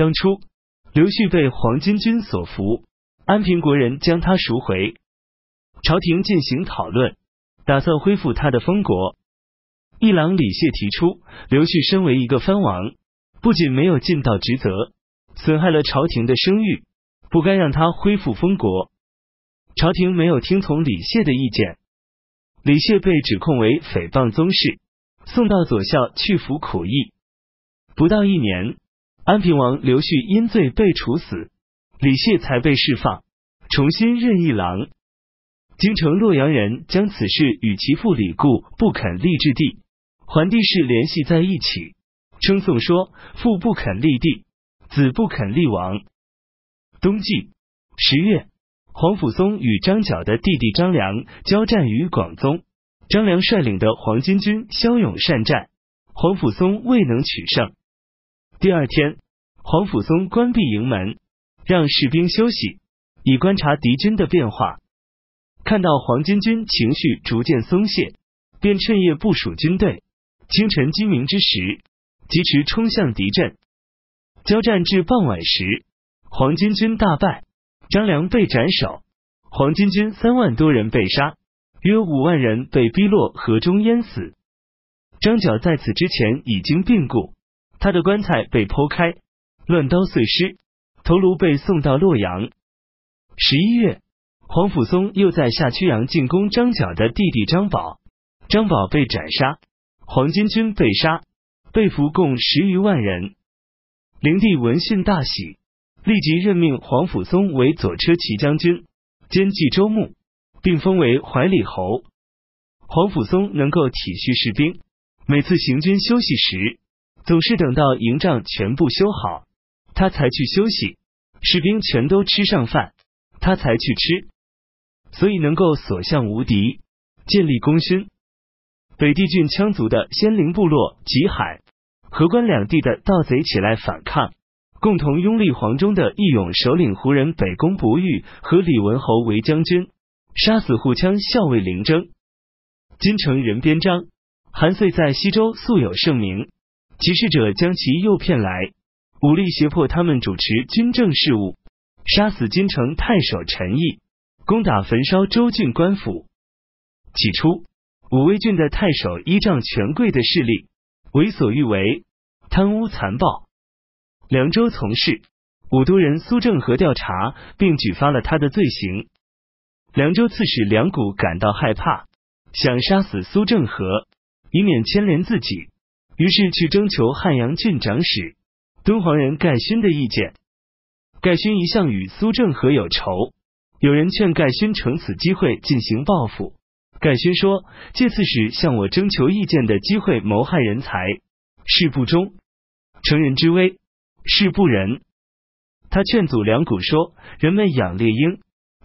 当初刘旭被黄巾军所俘，安平国人将他赎回，朝廷进行讨论，打算恢复他的封国。一郎李谢提出，刘旭身为一个藩王，不仅没有尽到职责，损害了朝廷的声誉，不该让他恢复封国。朝廷没有听从李谢的意见，李谢被指控为诽谤宗室，送到左校去服苦役。不到一年，安平王刘旭因罪被处死，李谢才被释放，重新任一郎。京城洛阳人将此事与其父李固不肯立质地。桓帝氏联系在一起，称颂说：“父不肯立帝，子不肯立王。”冬季十月，黄甫松与张角的弟弟张良交战于广宗，张良率领的黄巾军骁勇善战，黄甫松未能取胜。第二天，黄甫松关闭营门，让士兵休息，以观察敌军的变化。看到黄巾军情绪逐渐松懈，便趁夜部署军队。清晨鸡鸣之时，疾驰冲向敌阵。交战至傍晚时，黄巾军大败，张良被斩首，黄巾军三万多人被杀，约五万人被逼落河中淹死。张角在此之前已经病故，他的棺材被剖开，乱刀碎尸，头颅被送到洛阳。十一月，黄甫松又在下曲阳进攻张角的弟弟张宝，张宝被斩杀。黄巾军被杀，被俘共十余万人。灵帝闻讯大喜，立即任命黄甫松为左车骑将军，兼冀州牧，并封为怀里侯。黄甫松能够体恤士兵，每次行军休息时，总是等到营帐全部修好，他才去休息；士兵全都吃上饭，他才去吃，所以能够所向无敌，建立功勋。北地郡羌族的仙灵部落吉海、河关两地的盗贼起来反抗，共同拥立黄忠的义勇首领胡人北宫不遇和李文侯为将军，杀死护羌校尉林征。金城人边章、韩遂在西周素有盛名，起事者将其诱骗来，武力胁迫他们主持军政事务，杀死金城太守陈毅，攻打焚烧州郡官府。起初。武威郡的太守依仗权贵的势力，为所欲为，贪污残暴。凉州从事武都人苏正和调查，并举发了他的罪行。凉州刺史梁谷感到害怕，想杀死苏正和，以免牵连自己，于是去征求汉阳郡长史敦煌人盖勋的意见。盖勋一向与苏正和有仇，有人劝盖勋乘此机会进行报复。盖勋说：“借刺史向我征求意见的机会谋害人才，是不忠；成人之危，是不仁。”他劝阻梁谷说：“人们养猎鹰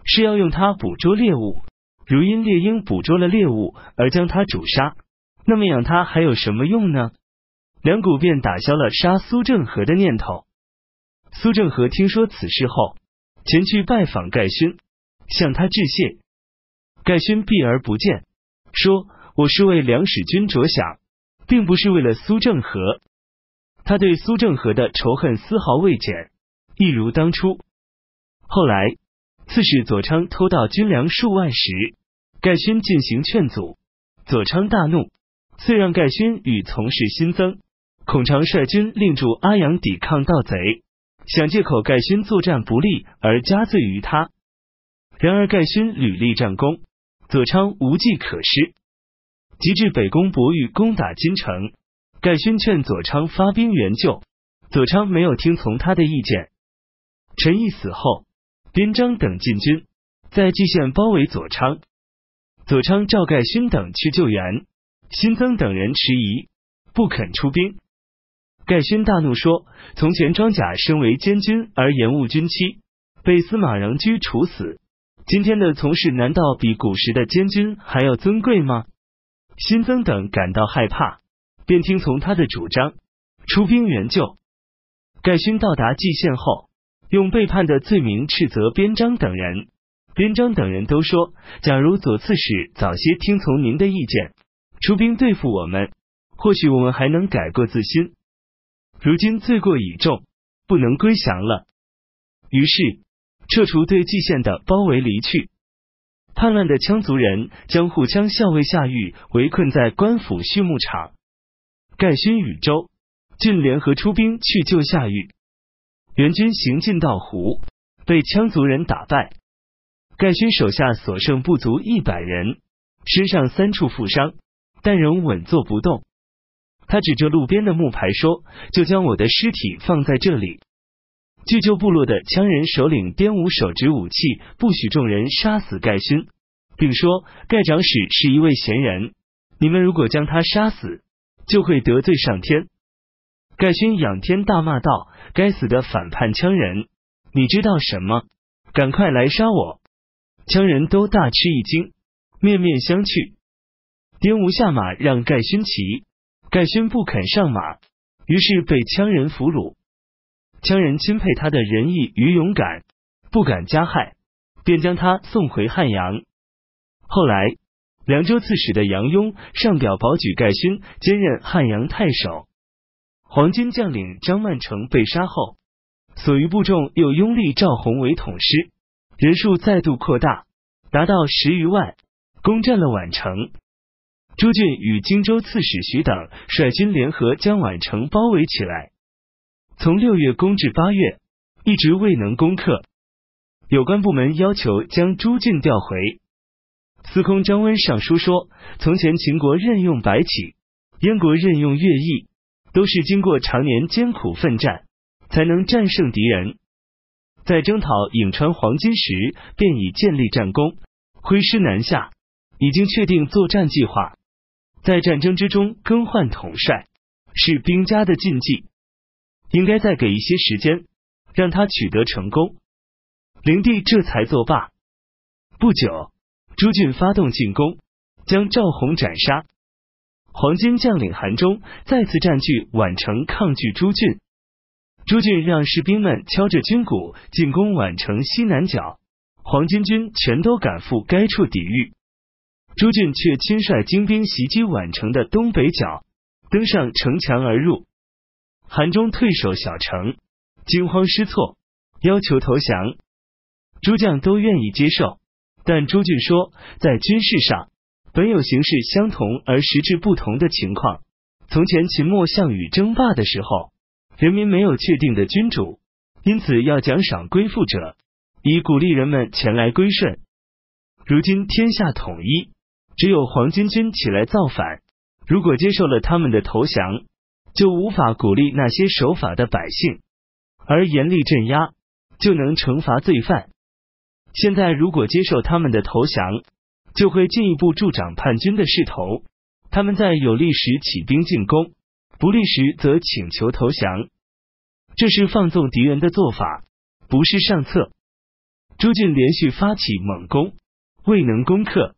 是要用它捕捉猎物，如因猎鹰捕捉了猎物而将它煮杀，那么养它还有什么用呢？”梁谷便打消了杀苏正和的念头。苏正和听说此事后，前去拜访盖勋，向他致谢。盖勋避而不见，说：“我是为梁使君着想，并不是为了苏正和。”他对苏正和的仇恨丝毫未减，一如当初。后来，刺史左昌偷盗军粮数万时，盖勋进行劝阻，左昌大怒，遂让盖勋与从事新增。孔常率军令驻阿阳抵抗盗贼，想借口盖勋作战不利而加罪于他。然而盖勋屡立战功。左昌无计可施，及至北宫博玉攻打金城，盖勋劝左昌发兵援救，左昌没有听从他的意见。陈毅死后，边章等进军，在蓟县包围左昌，左昌召盖勋等去救援，新增等人迟疑，不肯出兵。盖勋大怒说：“从前庄甲身为监军而延误军期，被司马穰苴处死。”今天的从事难道比古时的监军还要尊贵吗？新增等感到害怕，便听从他的主张，出兵援救。盖勋到达蓟县后，用背叛的罪名斥责边章等人。边章等人都说：假如左刺史早些听从您的意见，出兵对付我们，或许我们还能改过自新。如今罪过已重，不能归降了。于是撤除对蓟县的包围，离去。叛乱的羌族人将护羌校尉夏玉围困在官府畜牧场。盖勋与周郡联合出兵去救夏玉，援军行进到湖，被羌族人打败。盖勋手下所剩不足一百人，身上三处负伤，但仍稳坐不动。他指着路边的木牌说：“就将我的尸体放在这里。”巨旧部落的羌人首领边武手执武器，不许众人杀死盖勋，并说：“盖长史是一位贤人，你们如果将他杀死，就会得罪上天。”盖勋仰天大骂道：“该死的反叛羌人，你知道什么？赶快来杀我！”羌人都大吃一惊，面面相觑。边无下马让盖勋骑，盖勋不肯上马，于是被羌人俘虏。羌人钦佩他的仁义与勇敢，不敢加害，便将他送回汉阳。后来，凉州刺史的杨雍上表保举盖勋兼任汉阳太守。黄巾将领张曼成被杀后，所余部众又拥立赵弘为统师。人数再度扩大，达到十余万，攻占了宛城。朱俊与荆州刺史徐等率军联合将宛城包围起来。从六月攻至八月，一直未能攻克。有关部门要求将朱俊调回。司空张温上书说：从前秦国任用白起，燕国任用乐毅，都是经过常年艰苦奋战，才能战胜敌人。在征讨颍川黄金时，便已建立战功，挥师南下，已经确定作战计划。在战争之中更换统帅，是兵家的禁忌，应该再给一些时间，让他取得成功。灵帝这才作罢。不久，朱俊发动进攻，将赵弘斩杀。黄巾将领韩忠再次占据宛城，抗拒朱俊。朱俊让士兵们敲着军鼓进攻宛城西南角，黄巾军全都赶赴该处抵御。朱俊却亲率精兵袭击宛城的东北角，登上城墙而入。韩忠退守小城，惊慌失措，要求投降。诸将都愿意接受，但朱俊说，在军事上本有形式相同而实质不同的情况。从前秦末项羽争霸的时候。人民没有确定的君主，因此要奖赏归附者，以鼓励人们前来归顺。如今天下统一，只有黄巾军起来造反，如果接受了他们的投降，就无法鼓励那些守法的百姓，而严厉镇压就能惩罚罪犯。现在如果接受他们的投降，就会进一步助长叛军的势头。他们在有利时起兵进攻。不利时则请求投降，这是放纵敌人的做法，不是上策。朱俊连续发起猛攻，未能攻克。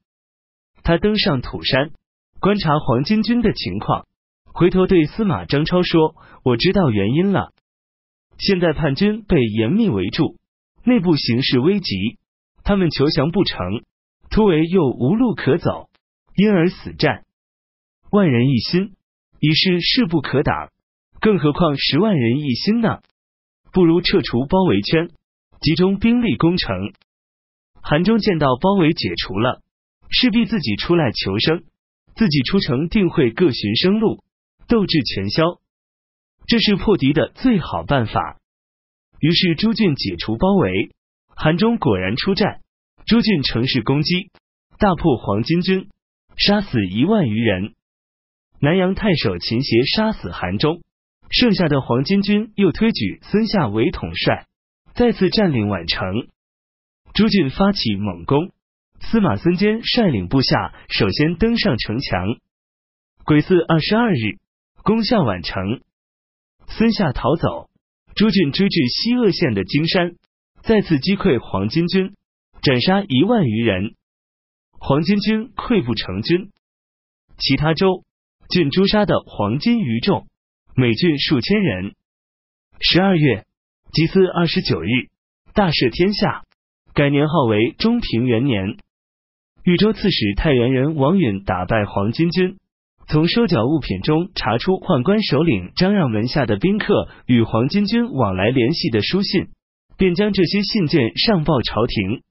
他登上土山，观察黄巾军的情况，回头对司马张超说：“我知道原因了。现在叛军被严密围住，内部形势危急，他们求降不成，突围又无路可走，因而死战。万人一心。”已是势不可挡，更何况十万人一心呢？不如撤除包围圈，集中兵力攻城。韩忠见到包围解除了，势必自己出来求生，自己出城定会各寻生路，斗志全消。这是破敌的最好办法。于是朱俊解除包围，韩忠果然出战，朱俊乘势攻击，大破黄巾军，杀死一万余人。南阳太守秦协杀死韩忠，剩下的黄巾军又推举孙夏为统帅，再次占领宛城。朱俊发起猛攻，司马孙坚率领部下首先登上城墙。癸巳二十二日，攻下宛城，孙夏逃走，朱俊追至西鄂县的荆山，再次击溃黄巾军，斩杀一万余人。黄巾军溃不成军，其他州。郡诛杀的黄巾余众，每郡数千人。十二月祭祀二十九日，大赦天下，改年号为中平元年。豫州刺史太原人王允打败黄巾军，从收缴物品中查出宦官首领张让门下的宾客与黄巾军往来联系的书信，便将这些信件上报朝廷。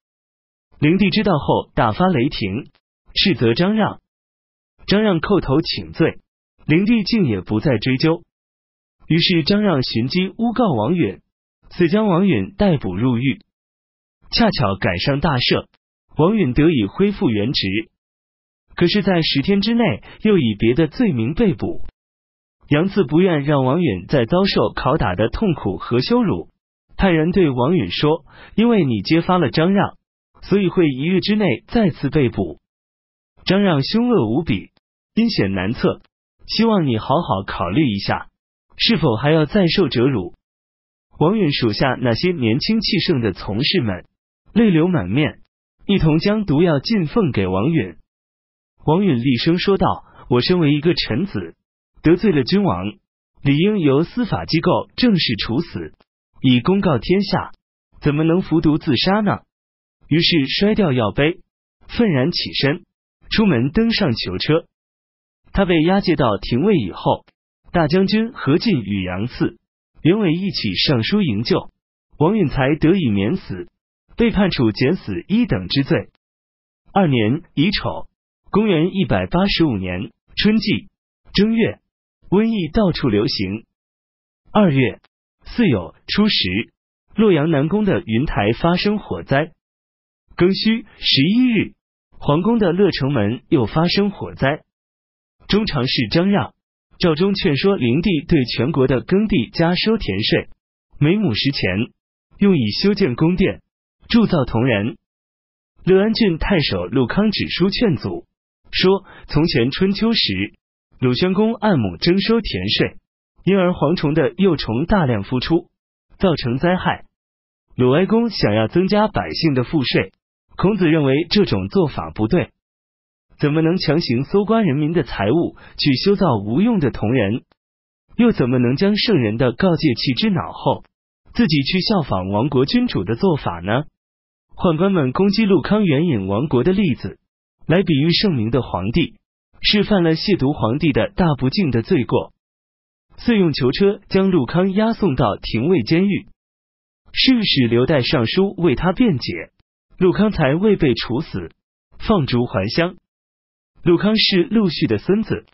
灵帝知道后大发雷霆，斥责张让。张让叩头请罪，灵帝竟也不再追究。于是张让寻机诬告王允，遂将王允逮捕入狱。恰巧赶上大赦，王允得以恢复原职。可是，在十天之内，又以别的罪名被捕。杨赐不愿让王允再遭受拷打的痛苦和羞辱，派人对王允说：“因为你揭发了张让，所以会一日之内再次被捕。”张让凶恶无比，阴险难测，希望你好好考虑一下，是否还要再受折辱。王允属下那些年轻气盛的从事们，泪流满面，一同将毒药进奉给王允。王允厉声说道：“我身为一个臣子，得罪了君王，理应由司法机构正式处死，以公告天下，怎么能服毒自杀呢？”于是摔掉药杯，愤然起身，出门登上囚车。他被押解到廷尉以后，大将军何进与杨赐、袁伟一起上书营救，王允才得以免死，被判处减死一等之罪。二年乙丑。公元一百八十五年春季正月，瘟疫到处流行。二月巳酉初十，洛阳南宫的云台发生火灾。庚戌十一日，皇宫的乐城门又发生火灾。中常侍张让、赵忠劝说灵帝对全国的耕地加收田税，每亩十钱，用以修建宫殿、铸造铜人。乐安郡太守陆康指书劝阻。说，从前春秋时，鲁宣公按亩征收田税，因而蝗虫的幼虫大量孵出，造成灾害。鲁哀公想要增加百姓的赋税，孔子认为这种做法不对，怎么能强行搜刮人民的财物去修造无用的铜人？又怎么能将圣人的告诫弃之脑后，自己去效仿亡国君主的做法呢？宦官们攻击陆康援引亡国的例子。来比喻圣明的皇帝是犯了亵渎皇帝的大不敬的罪过，遂用囚车将陆康押送到廷尉监狱。御史刘岱上书为他辩解，陆康才未被处死，放逐还乡。陆康是陆续的孙子。